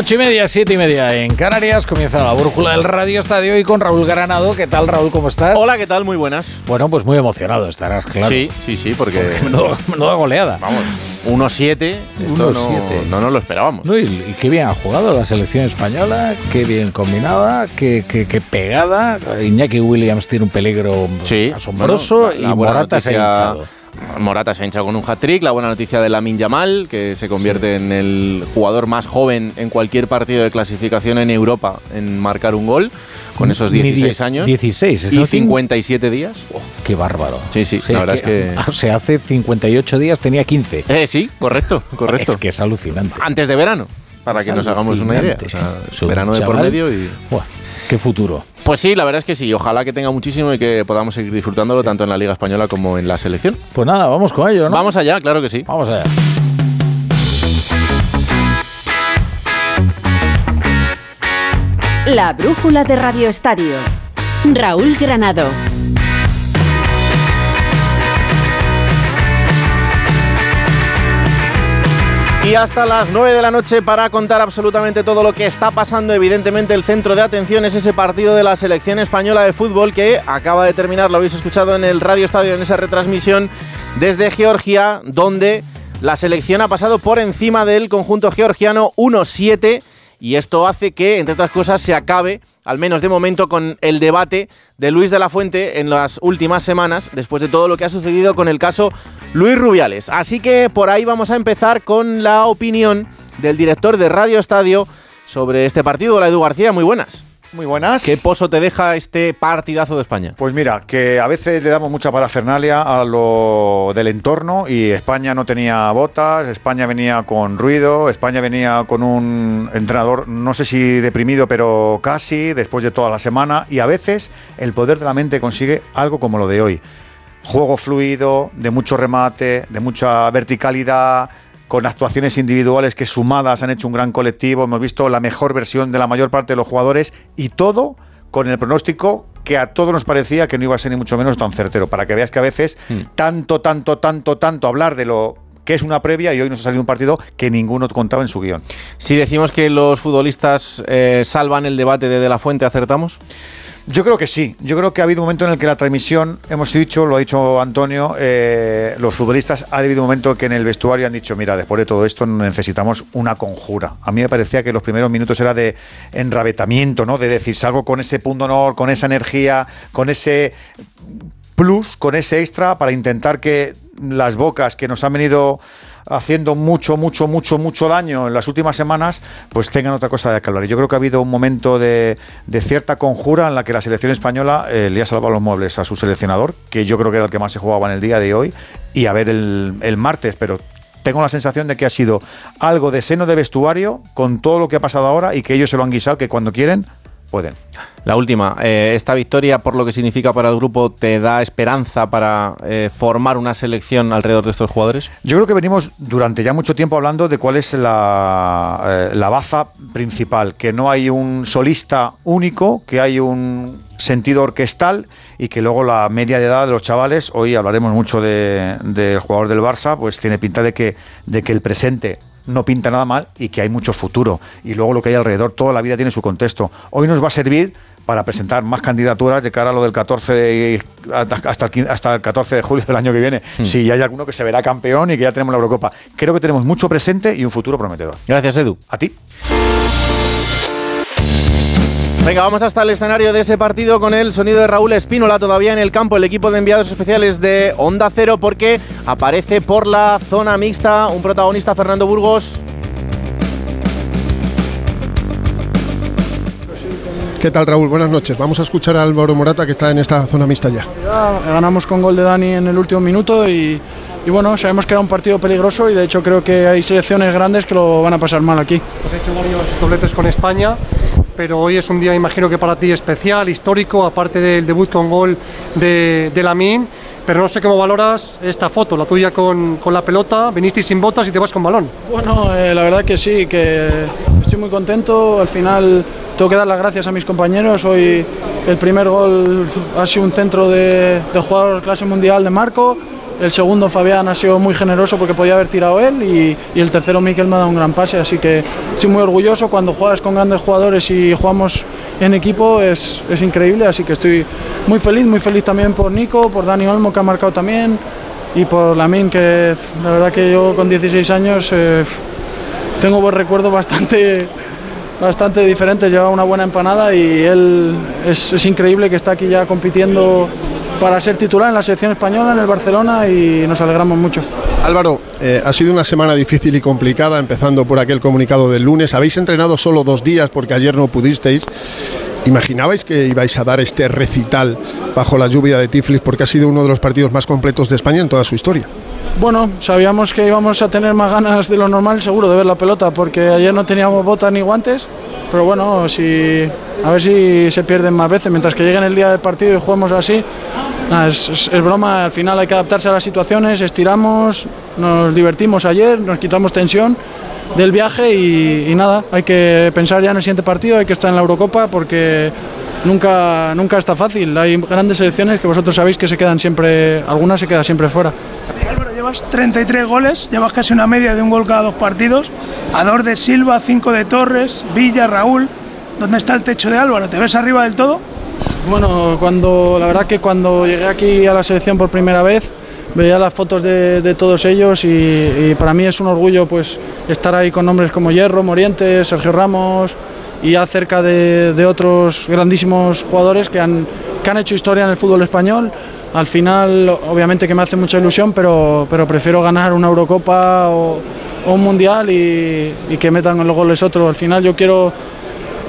Ocho y media, siete y media en Canarias. Comienza la brújula del Radio Estadio y con Raúl Granado. ¿Qué tal, Raúl? ¿Cómo estás? Hola, ¿qué tal? Muy buenas. Bueno, pues muy emocionado estarás, claro. Sí, sí, sí, porque. Menuda, menuda goleada. Vamos, 1-7. Esto no, 1-7. no nos lo esperábamos. No, y, y qué bien ha jugado la selección española, qué bien combinada, qué, qué- qué pegada. Iñaki Williams tiene un peligro Sí, asombroso bueno, la- la y Morata se ha hinchado. Morata se ha hinchado con un hat-trick. La buena noticia de Lamin Yamal, que se convierte en el jugador más joven en cualquier partido de clasificación en Europa en marcar un gol, con esos Ni 16 die- años. 16, Y ¿no? 57 días. Oh, qué bárbaro. Sí, sí, la verdad es que- O sea, hace 58 días tenía 15. Eh, sí, correcto, correcto. Es que es alucinante. Antes de verano, para Es que nos hagamos una idea. O sea, verano de por medio y. Buah, qué futuro. Pues sí, la verdad es que sí. Ojalá que tenga muchísimo y que podamos seguir disfrutándolo tanto en la Liga Española como en la selección. Pues nada, vamos con ello, ¿no? Vamos allá, claro que sí. Vamos allá. La brújula de Radio Estadio. Raúl Granado. Y hasta las 9 de la noche para contar absolutamente todo lo que está pasando. Evidentemente el centro de atención es ese partido de la selección española de fútbol que acaba de terminar, lo habéis escuchado en el Radio Estadio en esa retransmisión desde Georgia, donde la selección ha pasado por encima del conjunto georgiano 1-7 y esto hace que, entre otras cosas, se acabe, al menos de momento, con el debate de Luis de la Fuente en las últimas semanas, después de todo lo que ha sucedido con el caso Luis Rubiales. Así que por ahí vamos a empezar con la opinión del director de Radio Estadio sobre este partido, la Edu García. Muy buenas. Muy buenas. ¿Qué pozo te deja este partidazo de España? Pues mira, que a veces le damos mucha parafernalia a lo del entorno y España no tenía botas, España venía con ruido, España venía con un entrenador, no sé si deprimido, pero casi, después de toda la semana, y a veces el poder de la mente consigue algo como lo de hoy. Juego fluido, de mucho remate, de mucha verticalidad, con actuaciones individuales que sumadas han hecho un gran colectivo. Hemos visto la mejor versión de la mayor parte de los jugadores y todo con el pronóstico que a todos nos parecía que no iba a ser ni mucho menos tan certero. Para que veas que a veces tanto, tanto, tanto, tanto hablar de lo que es una previa y hoy nos ha salido un partido que ninguno contaba en su guion. Si decimos que los futbolistas eh, salvan el debate de De La Fuente, ¿acertamos? Yo creo que sí. Yo creo que ha habido un momento en el que la transmisión, hemos dicho, lo ha dicho Antonio, eh, los futbolistas, ha habido un momento que en el vestuario han dicho, mira, después de todo esto necesitamos una conjura. A mí me parecía que los primeros minutos era de enravetamiento, ¿no? De decir, salgo con ese punto honor, con esa energía, con ese plus, con ese extra para intentar que las bocas que nos han venido haciendo mucho, mucho, mucho, mucho daño en las últimas semanas, pues tengan otra cosa de que yo creo que ha habido un momento de, de cierta conjura en la que la selección española eh, le ha salvado los muebles a su seleccionador, que yo creo que era el que más se jugaba en el día de hoy, y a ver el, el martes, pero tengo la sensación de que ha sido algo de seno de vestuario con todo lo que ha pasado ahora y que ellos se lo han guisado, que cuando quieren, pueden. La última, eh, esta victoria, por lo que significa para el grupo, ¿te da esperanza para eh, formar una selección alrededor de estos jugadores? Yo creo que venimos durante ya mucho tiempo hablando de cuál es la, eh, la baza principal, que no hay un solista único, que hay un sentido orquestal y que luego la media de edad de los chavales, hoy hablaremos mucho de- del jugador del Barça, pues tiene pinta de que, de que el presente no pinta nada mal y que hay mucho futuro. Y luego lo que hay alrededor, toda la vida tiene su contexto. Hoy nos va a servir para presentar más candidaturas de cara a lo del 14 de- hasta, el, 15 hasta el 14 de julio del año que viene. Si hay alguno que se verá campeón y que ya tenemos la Eurocopa. Creo que tenemos mucho presente y un futuro prometedor. Gracias, Edu. A ti. Venga, vamos hasta el escenario de ese partido con el sonido de Raúl Espínola todavía en el campo, el equipo de enviados especiales de Onda Cero, porque aparece por la zona mixta un protagonista, Fernando Burgos. ¿Qué tal, Raúl? Buenas noches. Vamos a escuchar a Álvaro Morata, que está en esta zona mixta ya. Ya Ganamos con gol de Dani en el último minuto y, y bueno, sabemos que era un partido peligroso y de hecho creo que hay selecciones grandes que lo van a pasar mal aquí. Has hecho varios dobletes con España, pero hoy es un día, imagino que para ti especial, histórico, aparte del debut con gol de, de Lamine. Pero no sé cómo valoras esta foto, la tuya con, con la pelota, viniste sin botas y te vas con balón. Bueno, eh, la verdad que sí, que estoy muy contento. Al final tengo que dar las gracias a mis compañeros. Hoy el primer gol ha sido un centro de- del jugador clase mundial de Marco el segundo Fabián ha sido muy generoso porque podía haber tirado él y, el tercero Miquel me ha dado un gran pase, así que estoy muy orgulloso. Cuando juegas con grandes jugadores y jugamos en equipo es, es increíble, así que estoy muy feliz, muy feliz también por Nico, por Dani Olmo que ha marcado también y por Lamin que la verdad que yo con 16 años eh, tengo buen recuerdo bastante bastante diferentes, lleva una buena empanada y él es, es increíble que está aquí ya compitiendo para ser titular en la selección española, en el Barcelona y nos alegramos mucho. Álvaro, eh, ha sido una semana difícil y complicada, empezando por aquel comunicado del lunes. Habéis entrenado solo dos días porque ayer no pudisteis. ¿Imaginabais que ibais a dar este recital bajo la lluvia de Tiflis porque ha sido uno de los partidos más completos de España en toda su historia? Bueno, sabíamos que íbamos a tener más ganas de lo normal, seguro, de ver la pelota, porque ayer no teníamos botas ni guantes. Pero bueno, si, a ver si se pierden más veces. Mientras que lleguen el día del partido y juguemos así, es, broma. Al final hay que adaptarse a las situaciones, estiramos, nos divertimos ayer, nos quitamos tensión del viaje y, y nada, hay que pensar ya en el siguiente partido, hay que estar en la Eurocopa porque nunca, nunca está fácil. Hay grandes selecciones que vosotros sabéis que se quedan siempre, algunas se quedan siempre fuera. Llevas 33 goles, llevas casi una media de un gol cada dos partidos. A dos de Silva, cinco de Torres, Villa, Raúl. ¿Dónde está el techo de Álvaro? ¿Te ves arriba del todo? Bueno, cuando la verdad que cuando llegué aquí a la selección por primera vez veía las fotos de, todos ellos y, para mí es un orgullo pues estar ahí con nombres como Hierro, Morientes, Sergio Ramos y ya cerca de, de otros grandísimos jugadores que han, que han hecho historia en el fútbol español. Al final, obviamente que me hace mucha ilusión, pero, pero prefiero ganar una Eurocopa o, o un Mundial y, y que metan los goles otros. Al final yo quiero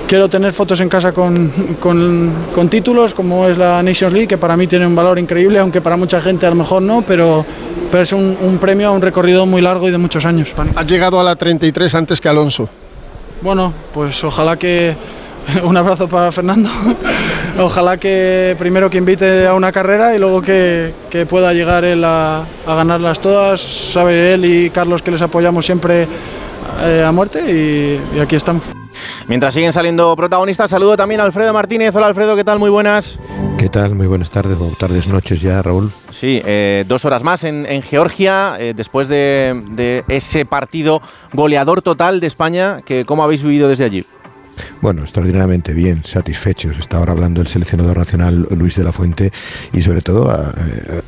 Quiero tener fotos en casa con, con- con títulos, como es la Nations League, que para mí tiene un valor increíble, aunque para mucha gente a lo mejor no, pero, pero es un, un premio a un recorrido muy largo y de muchos años. Has llegado a la 33 antes que Alonso. Bueno, pues ojalá que. Un abrazo para Fernando. Ojalá que primero que invite a una carrera y luego que, que pueda llegar él a, a ganarlas todas. Sabe él y Carlos que les apoyamos siempre eh, a muerte y- y aquí estamos. Mientras siguen saliendo protagonistas, saludo también a Alfredo Martínez. Hola Alfredo, ¿qué tal? Muy buenas. ¿Qué tal? Muy buenas tardes o tardes, noches ya, Raúl. Sí, eh, dos horas más en, en Georgia, eh, después de, de ese partido goleador total de España, que ¿cómo habéis vivido desde allí? Bueno, extraordinariamente bien, satisfechos. Está ahora hablando el seleccionador nacional Luis de la Fuente y sobre todo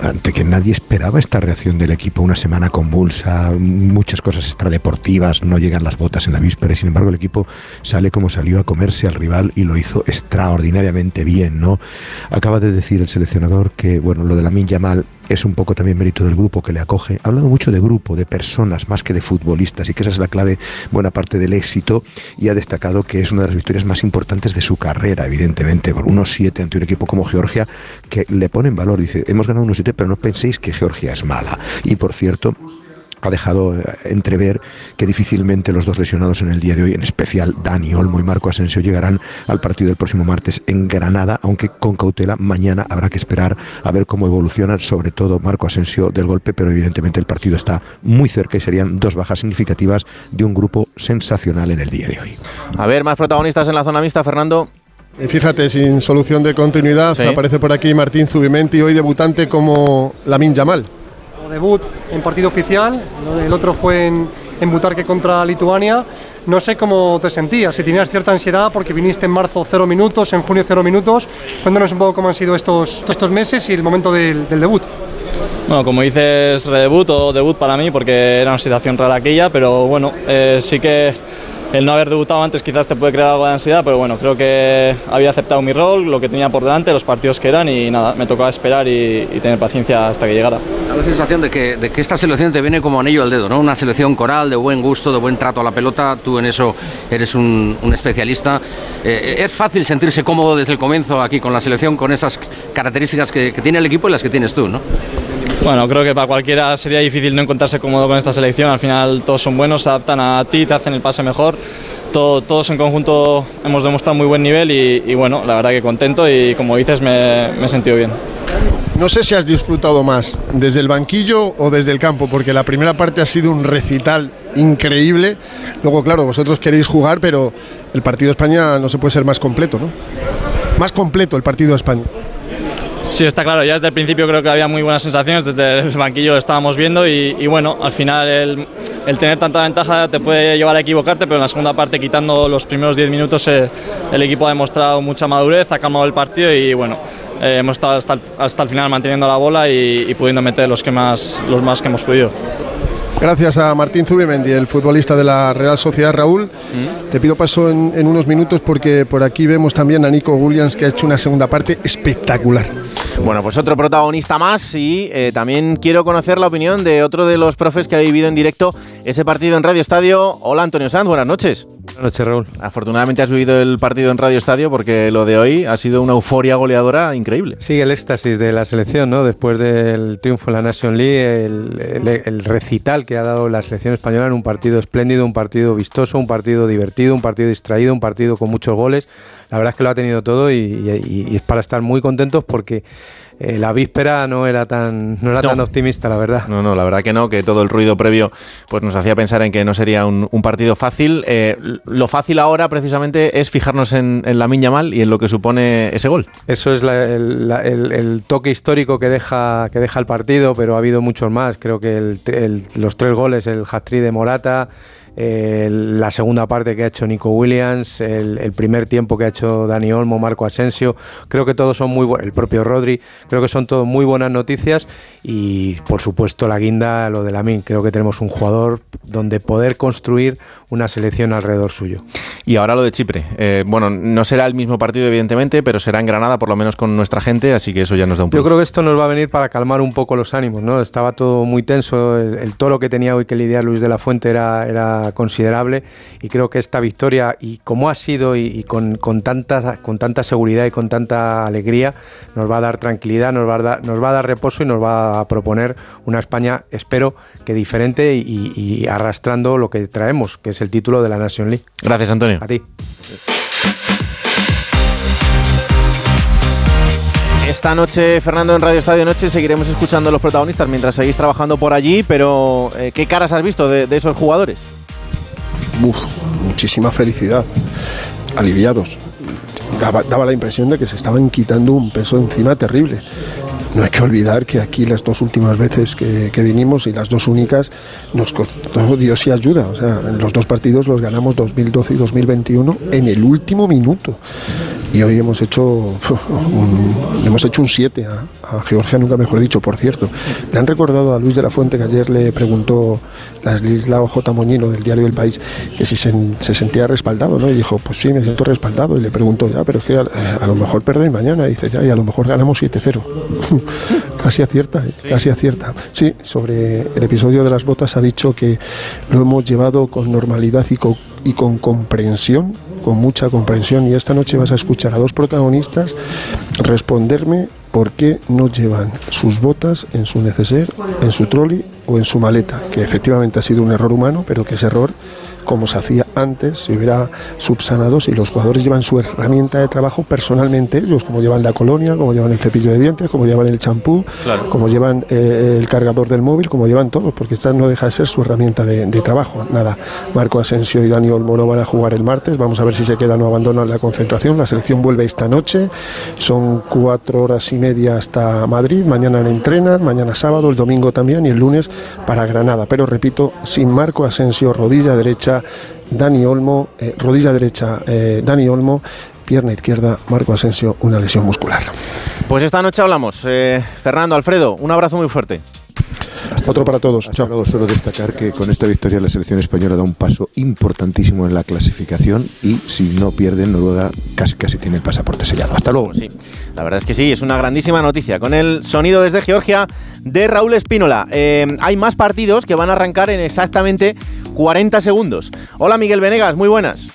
ante que nadie esperaba esta reacción del equipo. Una semana convulsa, muchas cosas extradeportivas, no llegan las botas en la víspera y sin embargo el equipo sale como salió a comerse al rival y lo hizo extraordinariamente bien, ¿no? Acaba de decir el seleccionador que, bueno, lo de la Yamal es un poco también mérito del grupo que le acoge. Ha hablado mucho de grupo, de personas, más que de futbolistas, y que esa es la clave, buena parte del éxito, y ha destacado que es una de las victorias más importantes de su carrera, evidentemente, por unos siete ante un equipo como Georgia, que le pone en valor. Dice, hemos ganado unos siete, pero no penséis que Georgia es mala. Y por cierto, ha dejado eh, entrever que difícilmente los dos lesionados en el día de hoy, en especial Dani Olmo y Marco Asensio, llegarán al partido del próximo martes en Granada, aunque con cautela. Mañana habrá que esperar a ver cómo evolucionan, sobre todo Marco Asensio del golpe, pero evidentemente el partido está muy cerca y serían dos bajas significativas de un grupo sensacional en el día de hoy. A ver, más protagonistas en la zona mixta, Fernando. Y fíjate, sin solución de continuidad, Sí. aparece por aquí Martín Zubimenti, hoy debutante como Lamin Yamal. Debut en partido oficial, el otro fue en, Butarque contra Lituania. No sé cómo te sentías, si tenías cierta ansiedad porque viniste en marzo cero minutos, en junio cero minutos. Cuéntanos un poco cómo han sido estos, estos meses y el momento del, del debut. Bueno, como dices, redebut o debut para mí, porque era una situación rara aquella, pero bueno, eh, sí que el no haber debutado antes quizás te puede crear algo de ansiedad, pero bueno, creo que había aceptado mi rol, lo que tenía por delante, los partidos que eran y nada, me tocaba esperar y, tener paciencia hasta que llegara. La sensación de que, esta selección te viene como anillo al dedo, ¿no? Una selección coral, de buen gusto, de buen trato a la pelota. Tú en eso eres un, un especialista. Eh, es fácil sentirse cómodo desde el comienzo aquí con la selección, con esas características que, que tiene el equipo y las que tienes tú, ¿no? Bueno, creo que para cualquiera sería difícil no encontrarse cómodo con esta selección. Al final todos son buenos, se adaptan a ti, te hacen el pase mejor. Todo- todos en conjunto hemos demostrado muy buen nivel y, y bueno, la verdad que contento y como dices me, me he sentido bien. No sé si has disfrutado más desde el banquillo o desde el campo, porque la primera parte ha sido un recital increíble. Luego, claro, vosotros queréis jugar, pero el partido de España no se puede ser más completo, ¿no? Más completo el partido de España. Sí, está claro, ya desde el principio creo que había muy buenas sensaciones, desde el banquillo lo estábamos viendo y, bueno, al final el, el, tener tanta ventaja te puede llevar a equivocarte, pero en la segunda parte, quitando los primeros 10 minutos, eh, el equipo ha demostrado mucha madurez, ha calmado el partido y bueno, eh, hemos estado hasta el, hasta el, final manteniendo la bola y, y pudiendo meter los, que más, los más que hemos podido. Gracias a Martín Zubimendi, el futbolista de la Real Sociedad. Raúl, mm. te pido paso en, en, unos minutos porque por aquí vemos también a Nico Williams que ha hecho una segunda parte espectacular. Bueno, pues otro protagonista más y eh, también quiero conocer la opinión de otro de los profes que ha vivido en directo ese partido en Radio Estadio. Hola Antonio Sanz, buenas noches. Buenas noches Raúl. Afortunadamente has vivido el partido en Radio Estadio porque lo de hoy ha sido una euforia goleadora increíble. Sí, el éxtasis de la selección, ¿no? Después del triunfo en la Nation League, el, el, el recital que ha dado la selección española en un partido espléndido, un partido vistoso, un partido divertido, un partido distraído, un partido con muchos goles. La verdad es que lo ha tenido todo y, y, y es para estar muy contentos porque eh, la víspera no era tan no era no. tan optimista, la verdad. No, no, la verdad que no, que todo el ruido previo pues nos hacía pensar en que no sería un, un partido fácil. Eh, lo fácil ahora precisamente es fijarnos en, en la Miña Mal y en lo que supone ese gol. Eso es la, el, la, el, el, toque histórico que deja que deja el partido, pero ha habido muchos más. Creo que los tres goles, el hat-trick de Morata, la segunda parte que ha hecho Nico Williams, el, el, primer tiempo que ha hecho Dani Olmo, Marco Asensio, creo que todos son muy buenos, el propio Rodri, creo que son todos muy buenas noticias y por supuesto la guinda, lo de Lamin, creo que tenemos un jugador donde poder construir una selección alrededor suyo. Y ahora lo de Chipre, eh, bueno, no será el mismo partido evidentemente, pero será en Granada por lo menos con nuestra gente, así que eso ya nos da un plus. Yo creo que esto nos va a venir para calmar un poco los ánimos, ¿no? Estaba todo muy tenso, el, el toro que tenía hoy que lidiar Luis de la Fuente era, era considerable y creo que esta victoria y como ha sido y, y con, con, tanta, con tanta seguridad y con tanta alegría nos va a dar tranquilidad, nos va a dar, nos va a dar reposo y nos va a proponer una España, espero que diferente y, y arrastrando lo que traemos, que es el título de la Nation League. Gracias, Antonio. A ti. Esta noche, Fernando, en Radio Estadio Noche seguiremos escuchando a los protagonistas mientras seguís trabajando por allí, pero eh, ¿qué caras has visto de, de esos jugadores? Uf, muchísima felicidad, aliviados. Daba, daba, la impresión de que se estaban quitando un peso encima terrible. No hay que olvidar que aquí las dos últimas veces que, que vinimos y las dos únicas nos costó Dios y ayuda. O sea, los dos partidos los ganamos 2012 y 2021 en el último minuto y hoy hemos hecho un, hemos hecho un 7 a, a, Georgia, nunca mejor dicho, por cierto. Le han recordado a Luis de la Fuente que ayer le preguntó Ladislao J. Moñino del diario El País que si se, se, sentía respaldado, ¿no? Y dijo, pues sí, me siento respaldado. Y le preguntó, ya, pero es que a, a lo mejor perdéis mañana. Y dice, ya, y a lo mejor ganamos 7-0. casi acierta, ¿eh? sí. casi acierta. Sí, sobre el episodio de las botas ha dicho que lo hemos llevado con normalidad y con, y con comprensión con mucha comprensión y esta noche vas a escuchar a dos protagonistas responderme por qué no llevan sus botas en su neceser, en su trolley o en su maleta, que efectivamente ha sido un error humano, pero que ese error como se hacía antes, se hubiera subsanado si los jugadores llevan su herramienta de trabajo personalmente ellos, como llevan la colonia, como llevan el cepillo de dientes, como llevan el champú, claro. como llevan eh, el cargador del móvil, como llevan todo, porque esta no deja de ser su herramienta de, de, trabajo. Nada, Marco Asensio y Dani Olmo no van a jugar el martes, vamos a ver si se quedan o abandonan la concentración. La selección vuelve esta noche, son cuatro horas y media hasta Madrid, mañana entrenan, mañana sábado, el domingo también y el lunes para Granada. Pero repito, sin Marco Asensio, rodilla derecha, Dani Olmo, eh, rodilla derecha, eh, Dani Olmo, pierna izquierda, Marco Asensio, una lesión muscular. Pues esta noche hablamos. Eh, Fernando, Alfredo, un abrazo muy fuerte. Hasta Otro para todos. Hasta luego, solo destacar que con esta victoria la selección española da un paso importantísimo en la clasificación y si no pierden, Noruega casi casi tiene el pasaporte sellado. Hasta luego. Sí, la verdad es que sí, es una grandísima noticia. Con el sonido desde Georgia de Raúl Espínola. Eh, hay más partidos que van a arrancar en exactamente 40 segundos. Hola Miguel Venegas, muy buenas.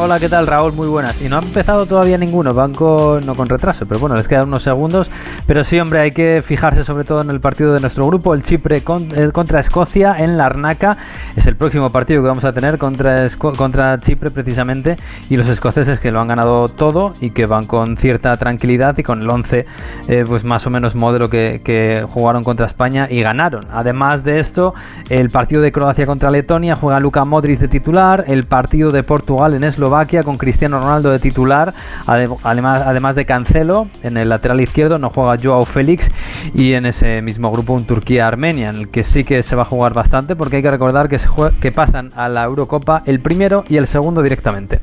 Hola, ¿qué tal Raúl? Muy buenas. Y no ha empezado todavía ninguno, van con, no con retraso, pero bueno, les quedan unos segundos. Pero sí, hombre, hay que fijarse sobre todo en el partido de nuestro grupo, el Chipre eh, contra Escocia en la Arnaca. Es el próximo partido que vamos a tener contra, contra Chipre precisamente. Y los escoceses que lo han ganado todo y que van con cierta tranquilidad y con el 11 eh, pues más o menos modelo que, que jugaron contra España y ganaron. Además de esto, el partido de Croacia contra Letonia juega Luka Modric de titular, el partido de Portugal en Eslovaquia Eslovaquia con Cristiano Ronaldo de titular, además, además de Cancelo en el lateral izquierdo no juega Joao Félix y en ese mismo grupo un Turquía-Armenia en el que sí que se va a jugar bastante porque hay que recordar que, se que pasan a la Eurocopa el primero y el segundo directamente.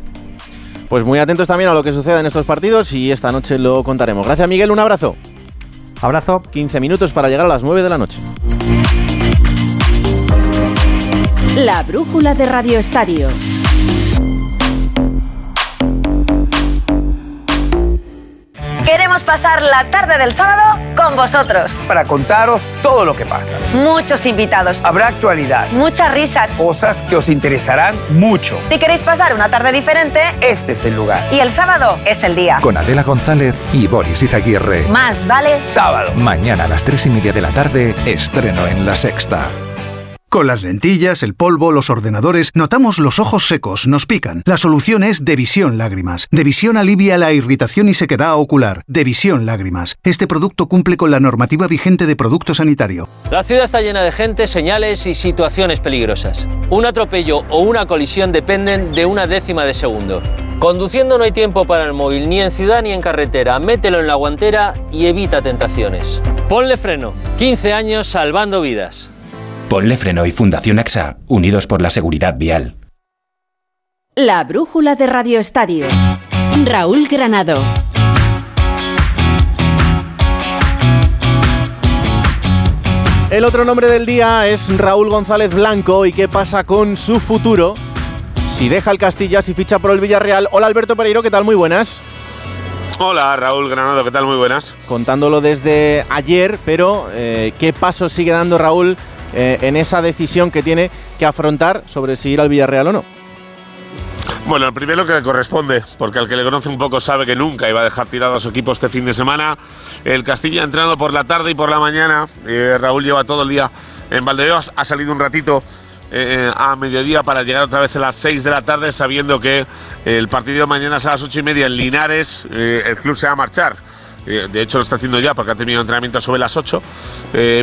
Pues muy atentos también a lo que suceda en estos partidos y esta noche lo contaremos. Gracias Miguel, un abrazo. Abrazo. 15 minutos para llegar a las 9 de la noche. La brújula de Radio Estadio. Queremos pasar la tarde del sábado con vosotros. Para contaros todo lo que pasa. Muchos invitados. Habrá actualidad. Muchas risas. Cosas que os interesarán mucho. Si queréis pasar una tarde diferente, este es el lugar. Y el sábado es el día. Con Adela González y Boris Izaguirre. Más vale sábado. Mañana a las tres y media de la tarde, estreno en La Sexta. Con las lentillas, el polvo, los ordenadores, notamos los ojos secos, nos pican. La solución es Devisión Lágrimas. Devisión alivia la irritación y sequedad ocular. Devisión Lágrimas. Este producto cumple con la normativa vigente de producto sanitario. La ciudad está llena de gente, señales y situaciones peligrosas. Un atropello o una colisión dependen de una décima de segundo. Conduciendo no hay tiempo para el móvil, ni en ciudad ni en carretera. Mételo en la guantera y evita tentaciones. Ponle freno. 15 años salvando vidas. Ponle Freno y Fundación AXA, unidos por la seguridad vial. La brújula de Radio Estadio. Raúl Granado. El otro nombre del día es Raúl González Blanco. ¿Y qué pasa con su futuro? Si deja el Castilla, si ficha por el Villarreal. Hola Alberto Pereiro, ¿qué tal? Muy buenas. Hola Raúl Granado, ¿qué tal? Muy buenas. Contándolo desde ayer, pero eh, ¿qué paso sigue dando Raúl eh, en esa decisión que tiene que afrontar sobre si ir al Villarreal o no? Bueno, el primero que le corresponde, porque al que le conoce un poco sabe que nunca iba a dejar tirado a su equipo este fin de semana. El Castilla ha entrenado por la tarde y por la mañana. Eh, Raúl lleva todo el día en Valdebebas. Ha salido un ratito eh, a mediodía para llegar otra vez a las 6 de la tarde, sabiendo que el partido de mañana es a las 8 y media en Linares. el club se va a marchar. de hecho, lo está haciendo ya porque ha terminado entrenamiento sobre las 8.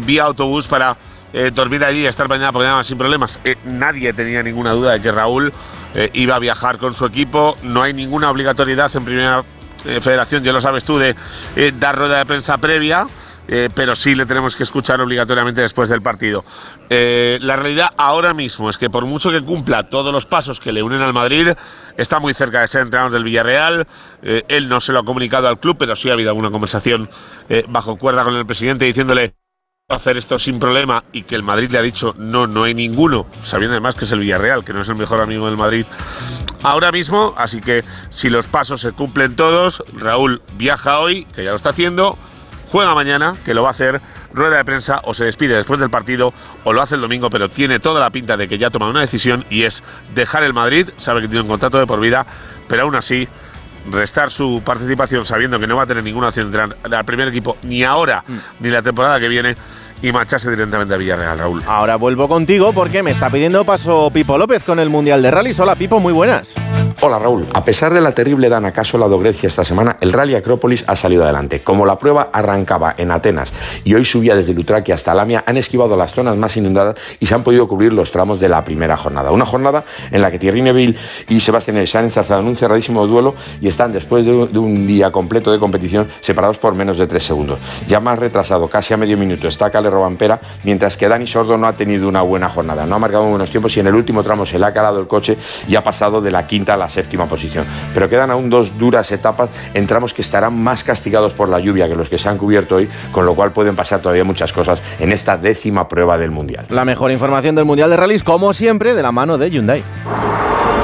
vía autobús para eh, dormir allí y estar mañana por mañana sin problemas. Eh, nadie tenía ninguna duda de que Raúl eh, iba a viajar con su equipo. No hay ninguna obligatoriedad en Primera Federación, ya lo sabes tú, de dar rueda de prensa previa. pero sí le tenemos que escuchar obligatoriamente después del partido. la realidad ahora mismo es que por mucho que cumpla todos los pasos que le unen al Madrid, está muy cerca de ser entrenador del Villarreal. él no se lo ha comunicado al club, pero sí ha habido alguna conversación bajo cuerda con el presidente diciéndole hacer esto sin problema y que el Madrid le ha dicho no, no hay ninguno, sabiendo además que es el Villarreal, que no es el mejor amigo del Madrid ahora mismo, así que si los pasos se cumplen todos, Raúl viaja hoy, que ya lo está haciendo, juega mañana, que lo va a hacer, rueda de prensa o se despide después del partido o lo hace el domingo, pero tiene toda la pinta de que ya ha tomado una decisión y es dejar el Madrid, sabe que tiene un contrato de por vida, pero aún así restar su participación sabiendo que no va a tener ninguna opción de entrar al primer equipo ni ahora mm. ni la temporada que viene y marcharse directamente a Villarreal, Raúl. Ahora vuelvo contigo porque me está pidiendo paso Pipo López con el Mundial de Rally. Hola Pipo, muy buenas. Hola Raúl, a pesar de la terrible dana que ha Grecia esta semana, el Rally Acrópolis ha salido adelante. Como la prueba arrancaba en Atenas y hoy subía desde Lutraquia hasta Lamia, han esquivado las zonas más inundadas y se han podido cubrir los tramos de la primera jornada. Una jornada en la que Thierry Neville y Sebastián se han enzarzado en un cerradísimo duelo y están después de un día completo de competición separados por menos de tres segundos. Ya más retrasado, casi a medio minuto, está Mientras que Dani Sordo no ha tenido una buena jornada. No ha marcado buenos tiempos y en el último tramo se le ha calado el coche y ha pasado de la quinta a la séptima posición. Pero quedan aún dos duras etapas en tramos que estarán más castigados por la lluvia que los que se han cubierto hoy, con lo cual pueden pasar todavía muchas cosas en esta décima prueba del Mundial. La mejor información del Mundial de Rallys, como siempre, de la mano de Hyundai.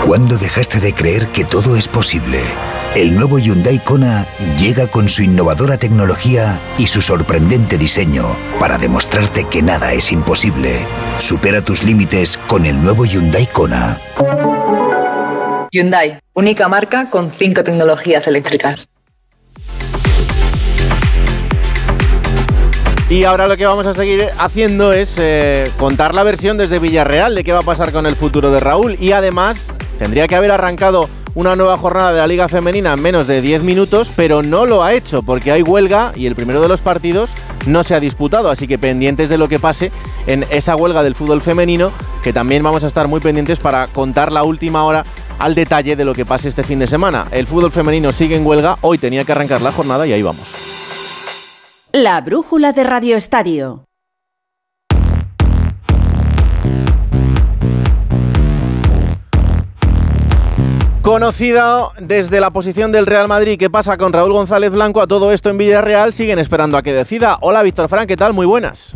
¿Cuándo dejaste de creer que todo es posible? El nuevo Hyundai Kona llega con su innovadora tecnología y su sorprendente diseño para demostrarte que nada es imposible. Supera tus límites con el nuevo Hyundai Kona. Hyundai, única marca con cinco tecnologías eléctricas. Y ahora lo que vamos a seguir haciendo es eh, contar la versión desde Villarreal de qué va a pasar con el futuro de Raúl. Y además tendría que haber arrancado una nueva jornada de la Liga Femenina en menos de 10 minutos, pero no lo ha hecho porque hay huelga y el primero de los partidos no se ha disputado. Así que pendientes de lo que pase en esa huelga del fútbol femenino, que también vamos a estar muy pendientes para contar la última hora al detalle de lo que pase este fin de semana. El fútbol femenino sigue en huelga, hoy tenía que arrancar la jornada y ahí vamos. La brújula de Radio Estadio. Conocido desde la posición del Real Madrid, ¿qué pasa con Raúl González Blanco? A todo esto en Villarreal siguen esperando a que decida. Hola Víctor Fran, ¿qué tal? Muy buenas.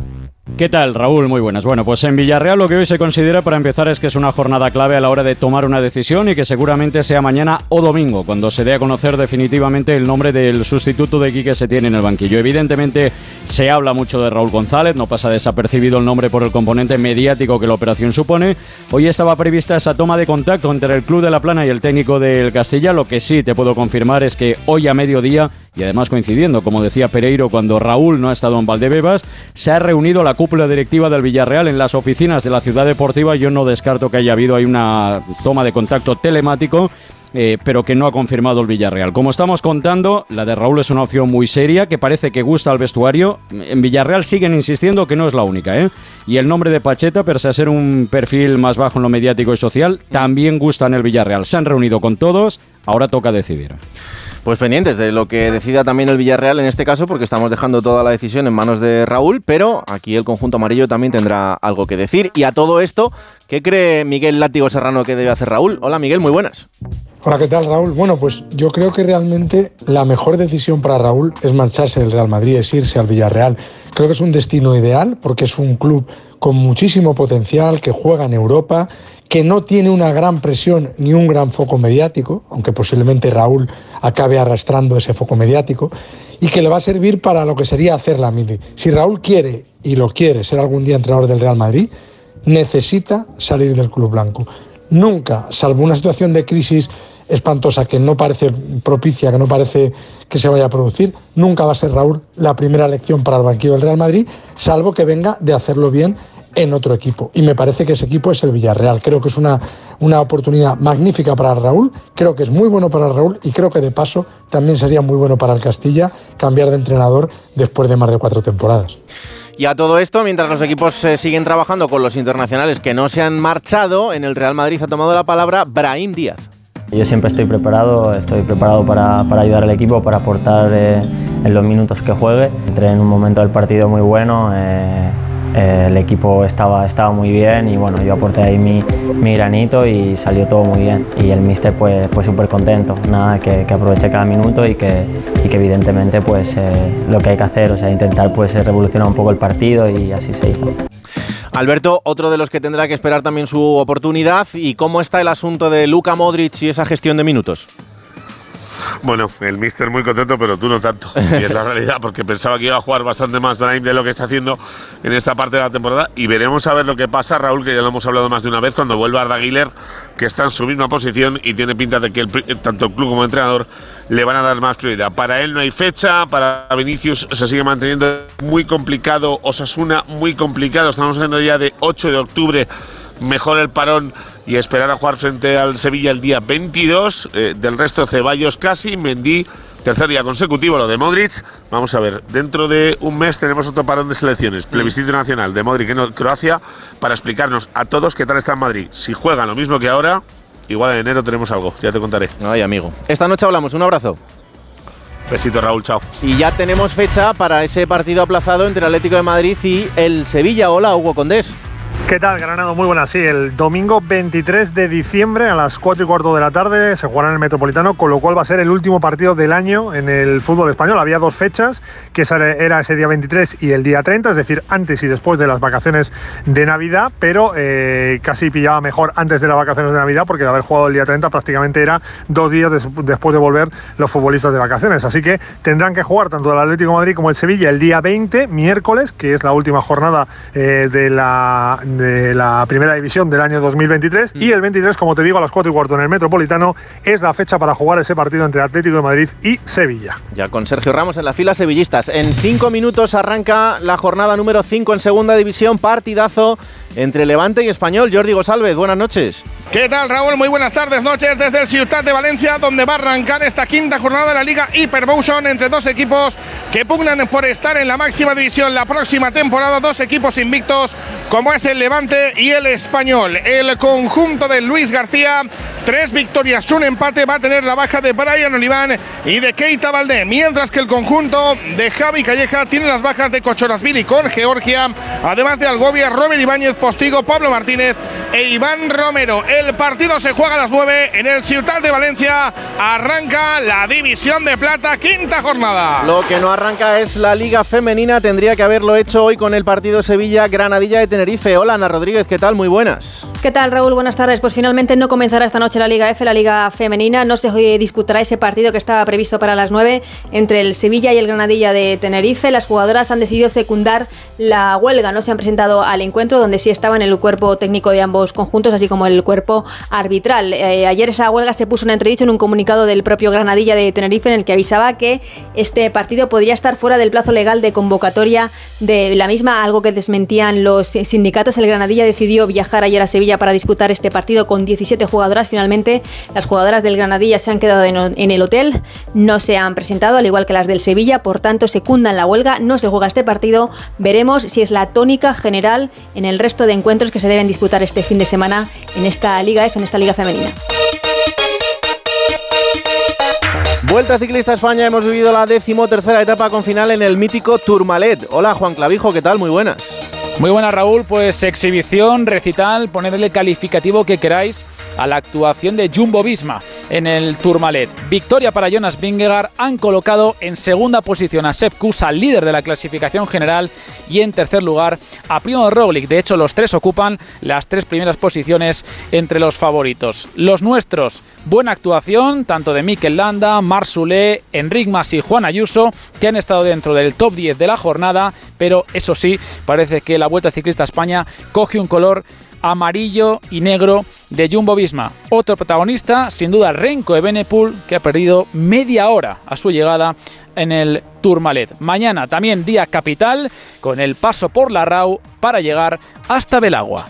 ¿Qué tal, Raúl? Muy buenas. Bueno, pues en Villarreal lo que hoy se considera para empezar es que es una jornada clave a la hora de tomar una decisión y que seguramente sea mañana o domingo, cuando se dé a conocer definitivamente el nombre del sustituto de Quique se tiene en el banquillo. Evidentemente se habla mucho de Raúl González, no pasa desapercibido el nombre por el componente mediático que la operación supone. Hoy estaba prevista esa toma de contacto entre el Club de la Plana y el técnico del Castilla. Lo que sí te puedo confirmar es que hoy a mediodía y además coincidiendo, como decía Pereiro, cuando Raúl no ha estado en Valdebebas, se ha reunido la cúpula directiva del Villarreal en las oficinas de la ciudad deportiva. Yo no descarto que haya habido ahí una toma de contacto telemático. Eh, pero que no ha confirmado el Villarreal. Como estamos contando, la de Raúl es una opción muy seria que parece que gusta al vestuario. En Villarreal siguen insistiendo que no es la única. ¿eh? Y el nombre de Pacheta, pese a ser un perfil más bajo en lo mediático y social, también gusta en el Villarreal. Se han reunido con todos, ahora toca decidir. Pues pendientes de lo que decida también el Villarreal en este caso, porque estamos dejando toda la decisión en manos de Raúl, pero aquí el conjunto amarillo también tendrá algo que decir. Y a todo esto, ¿qué cree Miguel Látigo Serrano que debe hacer Raúl? Hola Miguel, muy buenas. Hola, ¿qué tal Raúl? Bueno, pues yo creo que realmente la mejor decisión para Raúl es marcharse del Real Madrid, es irse al Villarreal. Creo que es un destino ideal porque es un club con muchísimo potencial, que juega en Europa, que no tiene una gran presión ni un gran foco mediático, aunque posiblemente Raúl acabe arrastrando ese foco mediático, y que le va a servir para lo que sería hacer la mini. Si Raúl quiere, y lo quiere, ser algún día entrenador del Real Madrid, necesita salir del club blanco. Nunca, salvo una situación de crisis espantosa que no parece propicia, que no parece que se vaya a producir, nunca va a ser Raúl la primera elección para el banquillo del Real Madrid, salvo que venga de hacerlo bien en otro equipo. Y me parece que ese equipo es el Villarreal. Creo que es una, una oportunidad magnífica para Raúl, creo que es muy bueno para Raúl y creo que de paso también sería muy bueno para el Castilla cambiar de entrenador después de más de cuatro temporadas. Y a todo esto, mientras los equipos eh, siguen trabajando con los internacionales que no se han marchado, en el Real Madrid ha tomado la palabra Brahim Díaz. Yo siempre estoy preparado, estoy preparado para, para ayudar al equipo, para aportar eh, en los minutos que juegue. Entré en un momento del partido muy bueno, eh, eh, el equipo estaba, estaba muy bien y bueno, yo aporté ahí mi, mi granito y salió todo muy bien. Y el míster pues, súper contento, nada, que, que cada minuto y que, evidentemente pues lo que hay que hacer, o sea, intentar pues revolucionar un poco el partido y así se hizo. Alberto, otro de los que tendrá que esperar también su oportunidad. ¿Y cómo está el asunto de Luka Modric y esa gestión de minutos? Bueno, el mister muy contento, pero tú no tanto. Y es la realidad, porque pensaba que iba a jugar bastante más Brahim de lo que está haciendo en esta parte de la temporada. Y veremos a ver lo que pasa, Raúl, que ya lo hemos hablado más de una vez, cuando vuelva Arda Güler, que está en su misma posición y tiene pinta de que el, tanto el club como el entrenador le van a dar más prioridad. Para él no hay fecha, para Vinicius se sigue manteniendo muy complicado, Osasuna muy complicado. Estamos hablando ya de 8 de octubre mejor el parón y esperar a jugar frente al Sevilla el día 22. Eh, del resto, Ceballos casi, Mendy, tercer día consecutivo, lo de Modric. Vamos a ver, dentro de un mes tenemos otro parón de selecciones, plebiscito nacional de Modric en Croacia, para explicarnos a todos qué tal está en Madrid. Si juegan lo mismo que ahora, igual en enero tenemos algo, ya te contaré. Ay, amigo. Esta noche hablamos, un abrazo. Besito, Raúl, chao. Y ya tenemos fecha para ese partido aplazado entre el Atlético de Madrid y el Sevilla. Hola, Hugo Condés. ¿Qué tal, Granado? Muy buenas. Sí, el domingo 23 de diciembre a las 4 y cuarto de la tarde se jugará en el Metropolitano, con lo cual va a ser el último partido del año en el fútbol español. Había dos fechas, que era ese día 23 y el día 30, es decir, antes y después de las vacaciones de Navidad, pero eh, casi pillaba mejor antes de las vacaciones de Navidad, porque de haber jugado el día 30 prácticamente era dos días después de volver los futbolistas de vacaciones. Así que tendrán que jugar tanto el Atlético Madrid como el Sevilla el día 20, miércoles, que es la última jornada eh, de la la primera división del año 2023 y el 23, como te digo, a las 4 y cuarto en el Metropolitano es la fecha para jugar ese partido entre Atlético de Madrid y Sevilla. Ya con Sergio Ramos en la fila sevillistas. En 5 minutos arranca la jornada número 5 en segunda división, partidazo entre Levante y Español. Jordi Gosalvez, buenas noches. ¿Qué tal, Raúl? Muy buenas tardes, noches desde el Ciutat de Valencia, donde va a arrancar esta quinta jornada de la Liga Hypermotion entre dos equipos que pugnan por estar en la máxima división la próxima temporada. Dos equipos invictos, como es el Levante y el Español. El conjunto de Luis García, tres victorias, un empate, va a tener la baja de Brian Oliván y de Keita Valdé, mientras que el conjunto de Javi Calleja tiene las bajas de Cochorasvili con Georgia, además de Algovia, Robert Ibáñez, Postigo, Pablo Martínez e Iván Romero. El partido se juega a las 9 en el Ciutat de Valencia. Arranca la División de Plata, quinta jornada. Lo que no arranca es la Liga Femenina. Tendría que haberlo hecho hoy con el partido Sevilla-Granadilla de Tenerife. Hola, Ana Rodríguez, ¿qué tal? Muy buenas. ¿Qué tal, Raúl? Buenas tardes. Pues finalmente no comenzará esta noche la Liga F, la Liga Femenina. No se disputará ese partido que estaba previsto para las 9 entre el Sevilla y el Granadilla de Tenerife. Las jugadoras han decidido secundar la huelga. No se han presentado al encuentro, donde sí estaban el cuerpo técnico de ambos conjuntos, así como el cuerpo arbitral. Eh, ayer esa huelga se puso en entredicho en un comunicado del propio Granadilla de Tenerife en el que avisaba que este partido podría estar fuera del plazo legal de convocatoria de la misma, algo que desmentían los sindicatos. El Granadilla decidió viajar ayer a Sevilla para disputar este partido con 17 jugadoras. Finalmente, las jugadoras del Granadilla se han quedado en el hotel, no se han presentado, al igual que las del Sevilla, por tanto secundan la huelga, no se juega este partido. Veremos si es la tónica general en el resto de encuentros que se deben disputar este fin de semana en esta Liga F, en esta Liga Femenina. Vuelta Ciclista España, hemos vivido la decimotercera etapa con final en el mítico Tourmalet. Hola Juan Clavijo, ¿qué tal? Muy buenas. Muy buenas Raúl, pues exhibición, recital, ponerle el calificativo que queráis a la actuación de Jumbo Visma en el Tourmalet. Victoria para Jonas Vingegaard, han colocado en segunda posición a Sepp Kuss, al líder de la clasificación general, y en tercer lugar a Primo Roglic. De hecho, los tres ocupan las tres primeras posiciones entre los favoritos. Los nuestros, buena actuación, tanto de Mikel Landa, Marc Enric Mas y Juan Ayuso, que han estado dentro del top 10 de la jornada, pero eso sí, parece que la Vuelta Ciclista España coge un color amarillo y negro de Jumbo Visma. Otro protagonista, sin duda, Renko Ebenepul, que ha perdido media hora a su llegada en el Tourmalet. Mañana también día capital, con el paso por la RAU para llegar hasta Belagua.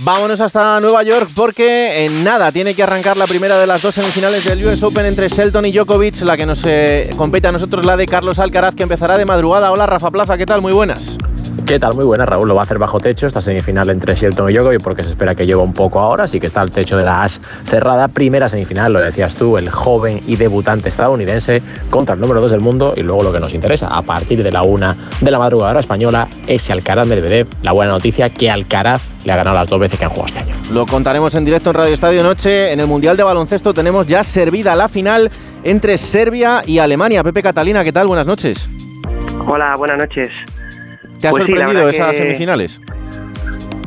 Vámonos hasta Nueva York porque en nada tiene que arrancar la primera de las dos semifinales del US Open entre Shelton y Djokovic, la que nos eh, compete a nosotros, la de Carlos Alcaraz, que empezará de madrugada. Hola Rafa Plaza, ¿qué tal? Muy buenas. ¿Qué tal? Muy buena, Raúl. Lo va a hacer bajo techo esta semifinal entre Shelton y Djokovic porque se espera que lleve un poco ahora, así que está el techo de la As cerrada. Primera semifinal, lo decías tú, el joven y debutante estadounidense contra el número 2 del mundo y luego lo que nos interesa, a partir de la una de la madrugada española, ese Alcaraz Medvedev. La buena noticia que Alcaraz le ha ganado las dos veces que han jugado este año. Lo contaremos en directo en Radio Estadio Noche. En el Mundial de Baloncesto tenemos ya servida la final entre Serbia y Alemania. Pepe Catalina, ¿qué tal? Buenas noches. Hola, buenas noches. ¿Te ha pues sorprendido esas semifinales?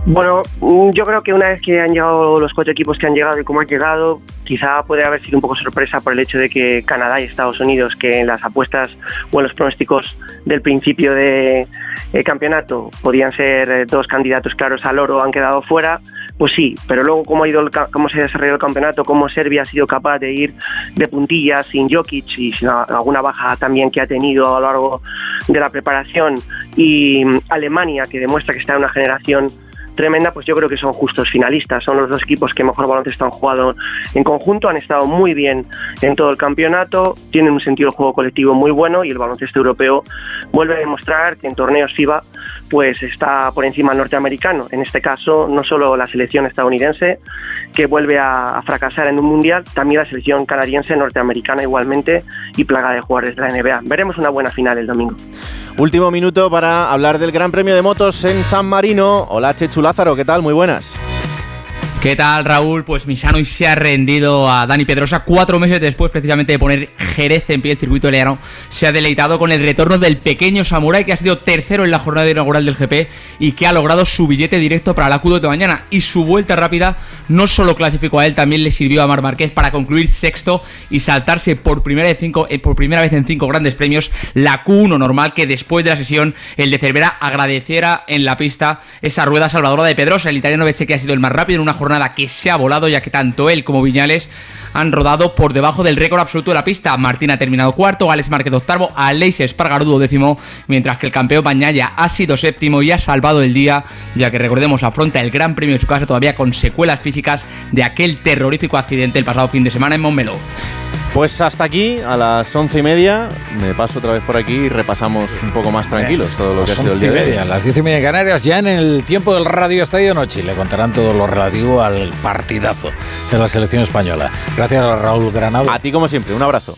Bueno, mm, yo creo que una vez que han llegado los cuatro equipos que han llegado y cómo han llegado, quizá puede haber sido un poco sorpresa por el hecho de que Canadá y Estados Unidos, que en las apuestas o en los pronósticos del principio del de, campeonato podían ser eh, dos candidatos claros al oro, han quedado fuera. Pues sí, pero luego cómo ha ido cómo se ha desarrollado el campeonato, cómo Serbia ha sido capaz de ir de puntillas sin Jokic y sin alguna baja también que ha tenido a lo largo de la preparación y mm, Alemania que demuestra que está en una generación tremenda, pues yo creo que son justos finalistas. Son los dos equipos que mejor baloncesto han jugado en conjunto, han estado muy bien en todo el campeonato, tienen un sentido de juego colectivo muy bueno y el baloncesto europeo vuelve a demostrar que en torneos FIBA pues está por encima norteamericano. En este caso, no solo la selección estadounidense que vuelve a, fracasar en un mundial, también la selección canadiense, norteamericana igualmente y plaga de jugadores de la NBA. Veremos una buena final el domingo. Último minuto para hablar del Gran Premio de Motos en San Marino. Hola Chechu Lázaro, ¿qué tal? Muy buenas. ¿Qué tal, Raúl? Pues Misano se ha rendido a Dani Pedrosa cuatro meses después, precisamente de poner Jerez en pie el circuito leano. Se ha deleitado con el retorno del pequeño Samurai, que ha sido tercero en la jornada inaugural del GP y que ha logrado su billete directo para la Q2 de mañana. Y su vuelta rápida no solo clasificó a él, también le sirvió a Mar Márquez para concluir sexto y saltarse por primera, vez eh, en cinco grandes premios la Q1 normal, que después de la sesión el de Cervera agradeciera en la pista esa rueda salvadora de Pedrosa. El italiano Beche que ha sido el más rápido en una jornada jornada que se ha volado, ya que tanto él como Viñales han rodado por debajo del récord absoluto de la pista. Martín ha terminado cuarto, Alex Márquez octavo, Aleix Espargarudo décimo, mientras que el campeón Bañaya ha sido séptimo y ha salvado el día, ya que recordemos afronta el Gran Premio de su casa todavía con secuelas físicas de aquel terrorífico accidente el pasado fin de semana en Montmeló. Pues hasta aquí, a las once y media, me paso otra vez por aquí y repasamos un poco más tranquilos todo lo que ha sido el día de media, las diez y media en Canarias, ya en el tiempo del Radio Estadio Noche. Le contarán todo lo relativo al partidazo de la selección española. Gracias a Raúl Granado. A ti como siempre, un abrazo.